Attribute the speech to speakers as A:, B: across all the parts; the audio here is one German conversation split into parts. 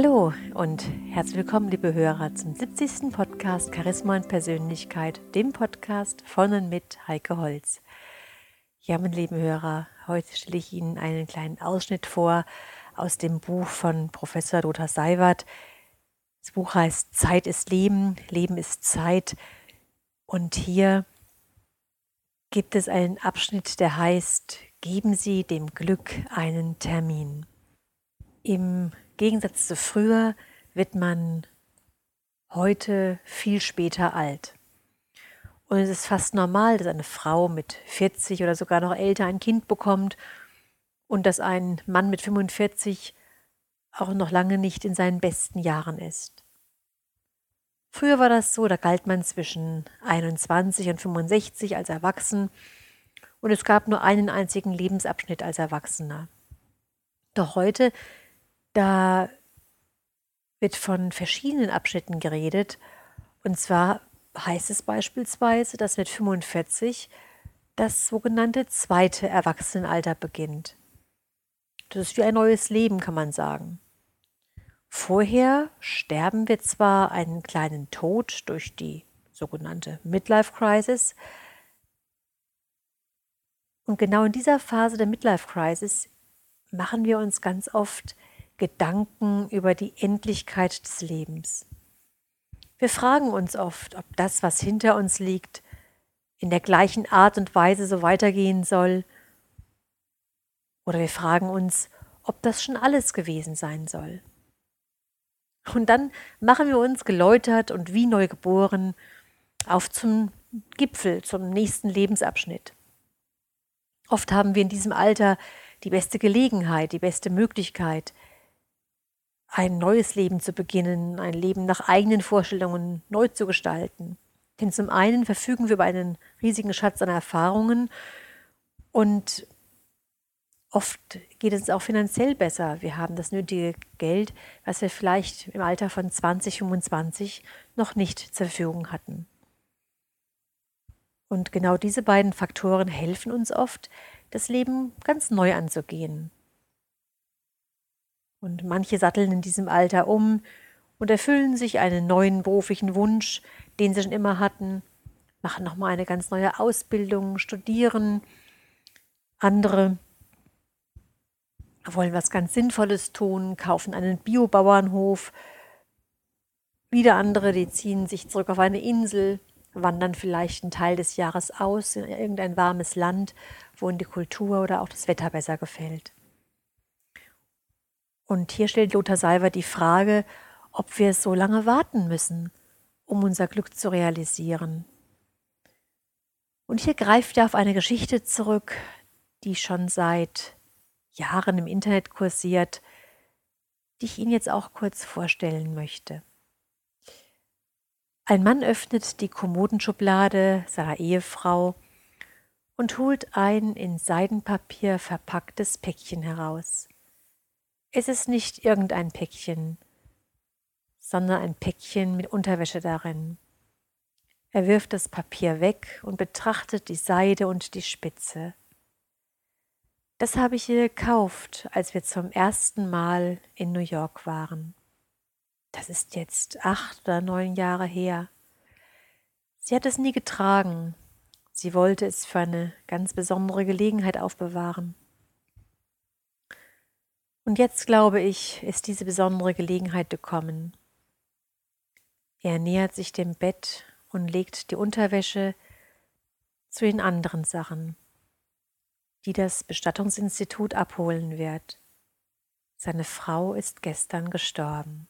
A: Hallo und herzlich willkommen, liebe Hörer, zum 70. Podcast Charisma und Persönlichkeit, dem Podcast von und mit Heike Holz. Ja, meine lieben Hörer, heute stelle ich Ihnen einen kleinen Ausschnitt vor aus dem Buch von Professor Lothar Seiwert. Das Buch heißt Zeit ist Leben, Leben ist Zeit. Und hier gibt es einen Abschnitt, der heißt Geben Sie dem Glück einen Termin. Im Gegensatz zu früher wird man heute viel später alt. Und es ist fast normal, dass eine Frau mit 40 oder sogar noch älter ein Kind bekommt und dass ein Mann mit 45 auch noch lange nicht in seinen besten Jahren ist. Früher war das so, da galt man zwischen 21 und 65 als erwachsen und es gab nur einen einzigen Lebensabschnitt als Erwachsener. Doch heute da wird von verschiedenen Abschnitten geredet. Und zwar heißt es beispielsweise, dass mit 45 das sogenannte zweite Erwachsenenalter beginnt. Das ist wie ein neues Leben, kann man sagen. Vorher sterben wir zwar einen kleinen Tod durch die sogenannte Midlife Crisis. Und genau in dieser Phase der Midlife Crisis machen wir uns ganz oft Gedanken über die Endlichkeit des Lebens. Wir fragen uns oft, ob das, was hinter uns liegt, in der gleichen Art und Weise so weitergehen soll. Oder wir fragen uns, ob das schon alles gewesen sein soll. Und dann machen wir uns geläutert und wie neu geboren auf zum Gipfel, zum nächsten Lebensabschnitt. Oft haben wir in diesem Alter die beste Gelegenheit, die beste Möglichkeit, ein neues Leben zu beginnen, ein Leben nach eigenen Vorstellungen neu zu gestalten. Denn zum einen verfügen wir über einen riesigen Schatz an Erfahrungen und oft geht es auch finanziell besser. Wir haben das nötige Geld, was wir vielleicht im Alter von 20, 25 noch nicht zur Verfügung hatten. Und genau diese beiden Faktoren helfen uns oft, das Leben ganz neu anzugehen. Und manche satteln in diesem Alter um und erfüllen sich einen neuen beruflichen Wunsch, den sie schon immer hatten, machen nochmal eine ganz neue Ausbildung, studieren. Andere wollen was ganz Sinnvolles tun, kaufen einen Biobauernhof. Wieder andere, die ziehen sich zurück auf eine Insel, wandern vielleicht einen Teil des Jahres aus in irgendein warmes Land, wo ihnen die Kultur oder auch das Wetter besser gefällt. Und hier stellt Lothar Seiber die Frage, ob wir so lange warten müssen, um unser Glück zu realisieren. Und hier greift er auf eine Geschichte zurück, die schon seit Jahren im Internet kursiert, die ich Ihnen jetzt auch kurz vorstellen möchte. Ein Mann öffnet die Kommodenschublade seiner Ehefrau und holt ein in Seidenpapier verpacktes Päckchen heraus. Es ist nicht irgendein Päckchen, sondern ein Päckchen mit Unterwäsche darin. Er wirft das Papier weg und betrachtet die Seide und die Spitze. Das habe ich ihr gekauft, als wir zum ersten Mal in New York waren. Das ist jetzt acht oder neun Jahre her. Sie hat es nie getragen. Sie wollte es für eine ganz besondere Gelegenheit aufbewahren. Und jetzt, glaube ich, ist diese besondere Gelegenheit gekommen. Er nähert sich dem Bett und legt die Unterwäsche zu den anderen Sachen, die das Bestattungsinstitut abholen wird. Seine Frau ist gestern gestorben.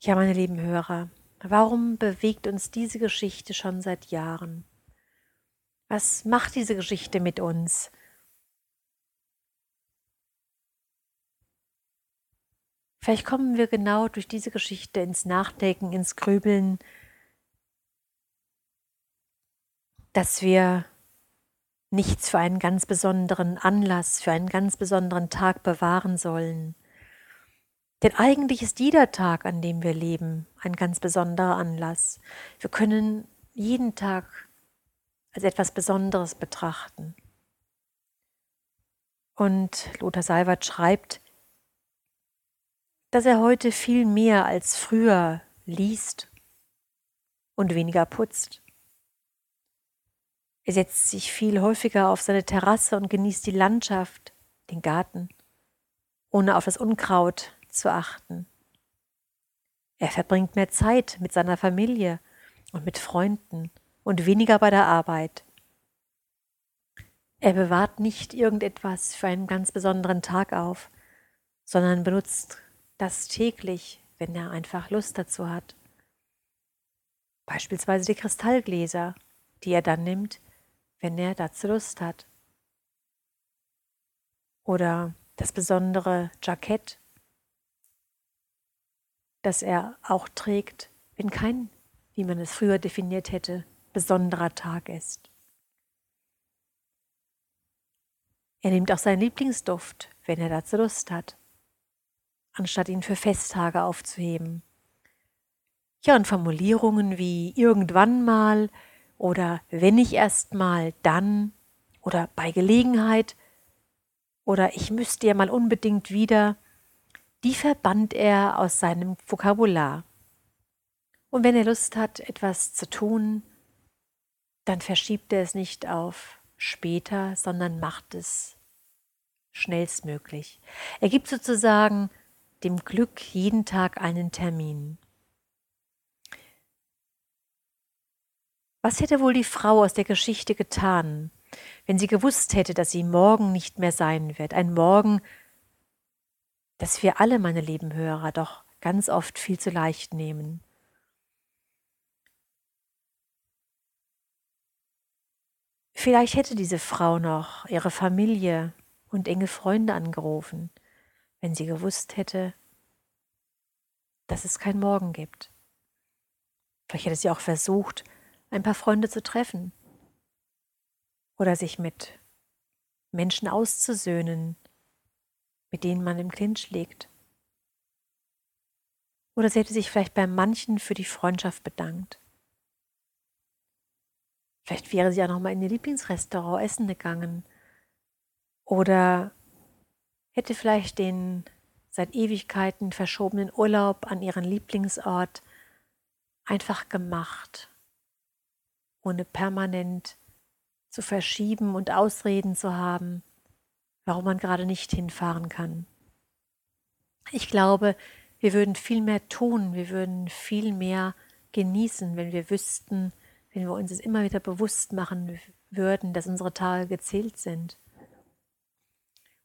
A: Ja, meine lieben Hörer, warum bewegt uns diese Geschichte schon seit Jahren? Was macht diese Geschichte mit uns? Vielleicht kommen wir genau durch diese Geschichte ins Nachdenken, ins Grübeln, dass wir nichts für einen ganz besonderen Anlass, für einen ganz besonderen Tag bewahren sollen. Denn eigentlich ist jeder Tag, an dem wir leben, ein ganz besonderer Anlass. Wir können jeden Tag als etwas Besonderes betrachten. Und Lothar Seiwert schreibt, dass er heute viel mehr als früher liest und weniger putzt. Er setzt sich viel häufiger auf seine Terrasse und genießt die Landschaft, den Garten, ohne auf das Unkraut zu achten. Er verbringt mehr Zeit mit seiner Familie und mit Freunden und weniger bei der Arbeit. Er bewahrt nicht irgendetwas für einen ganz besonderen Tag auf, sondern benutzt das täglich, wenn er einfach Lust dazu hat. Beispielsweise die Kristallgläser, die er dann nimmt, wenn er dazu Lust hat. Oder das besondere Jackett, das er auch trägt, wenn kein, wie man es früher definiert hätte, besonderer Tag ist. Er nimmt auch seinen Lieblingsduft, wenn er dazu Lust hat, anstatt ihn für Festtage aufzuheben. Ja, und Formulierungen wie irgendwann mal oder wenn ich erst mal, dann oder bei Gelegenheit oder ich müsste ja mal unbedingt wieder, die verbannt er aus seinem Vokabular. Und wenn er Lust hat, etwas zu tun, dann verschiebt er es nicht auf später, sondern macht es schnellstmöglich. Er gibt sozusagen dem Glück jeden Tag einen Termin. Was hätte wohl die Frau aus der Geschichte getan, wenn sie gewusst hätte, dass sie morgen nicht mehr sein wird? Ein Morgen, das wir alle, meine lieben Hörer, doch ganz oft viel zu leicht nehmen. Vielleicht hätte diese Frau noch ihre Familie und enge Freunde angerufen, wenn sie gewusst hätte, dass es kein Morgen gibt. Vielleicht hätte sie auch versucht, ein paar Freunde zu treffen oder sich mit Menschen auszusöhnen, mit denen man im Clinch liegt. Oder sie hätte sich vielleicht bei manchen für die Freundschaft bedankt. Vielleicht wäre sie ja noch mal in ihr Lieblingsrestaurant essen gegangen. Oder hätte vielleicht den seit Ewigkeiten verschobenen Urlaub an ihren Lieblingsort einfach gemacht ohne permanent zu verschieben und Ausreden zu haben, warum man gerade nicht hinfahren kann. Ich glaube, wir würden viel mehr tun, wir würden viel mehr genießen, wenn wir wüssten, wenn wir uns es immer wieder bewusst machen würden, dass unsere Tage gezählt sind.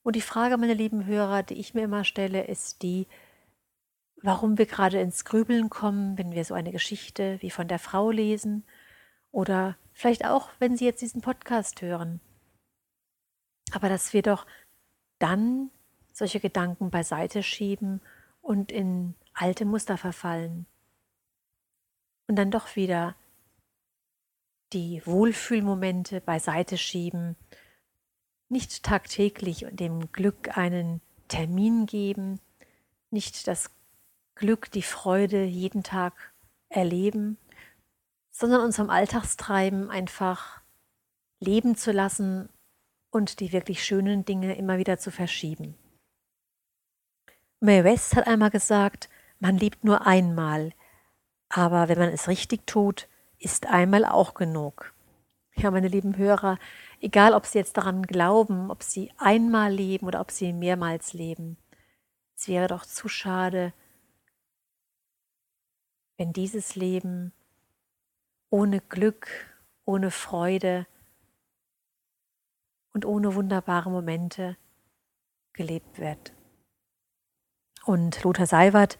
A: Und die Frage, meine lieben Hörer, die ich mir immer stelle, ist die, warum wir gerade ins Grübeln kommen, wenn wir so eine Geschichte wie von der Frau lesen oder vielleicht auch, wenn Sie jetzt diesen Podcast hören. Aber dass wir doch dann solche Gedanken beiseite schieben und in alte Muster verfallen. Und dann doch wieder die Wohlfühlmomente beiseite schieben, nicht tagtäglich dem Glück einen Termin geben, nicht das Glück, die Freude jeden Tag erleben, sondern unserem Alltagstreiben einfach leben zu lassen und die wirklich schönen Dinge immer wieder zu verschieben. Mae West hat einmal gesagt, man liebt nur einmal, aber wenn man es richtig tut, ist einmal auch genug. Ja, meine lieben Hörer, egal ob Sie jetzt daran glauben, ob Sie einmal leben oder ob Sie mehrmals leben, es wäre doch zu schade, wenn dieses Leben ohne Glück, ohne Freude und ohne wunderbare Momente gelebt wird. Und Lothar Seiwert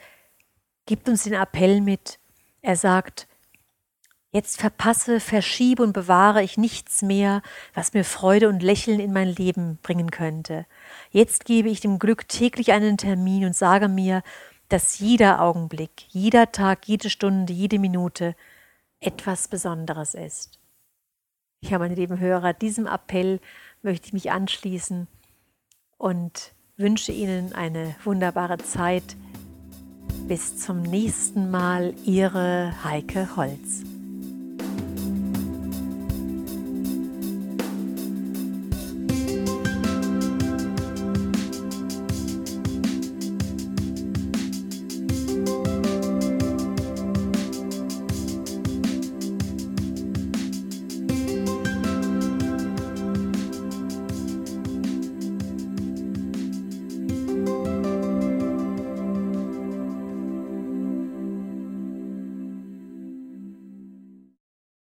A: gibt uns den Appell mit. Er sagt, jetzt verpasse, verschiebe und bewahre ich nichts mehr, was mir Freude und Lächeln in mein Leben bringen könnte. Jetzt gebe ich dem Glück täglich einen Termin und sage mir, dass jeder Augenblick, jeder Tag, jede Stunde, jede Minute etwas Besonderes ist. Ja, meine lieben Hörer, diesem Appell möchte ich mich anschließen und wünsche Ihnen eine wunderbare Zeit. Bis zum nächsten Mal, Ihre Heike Holz.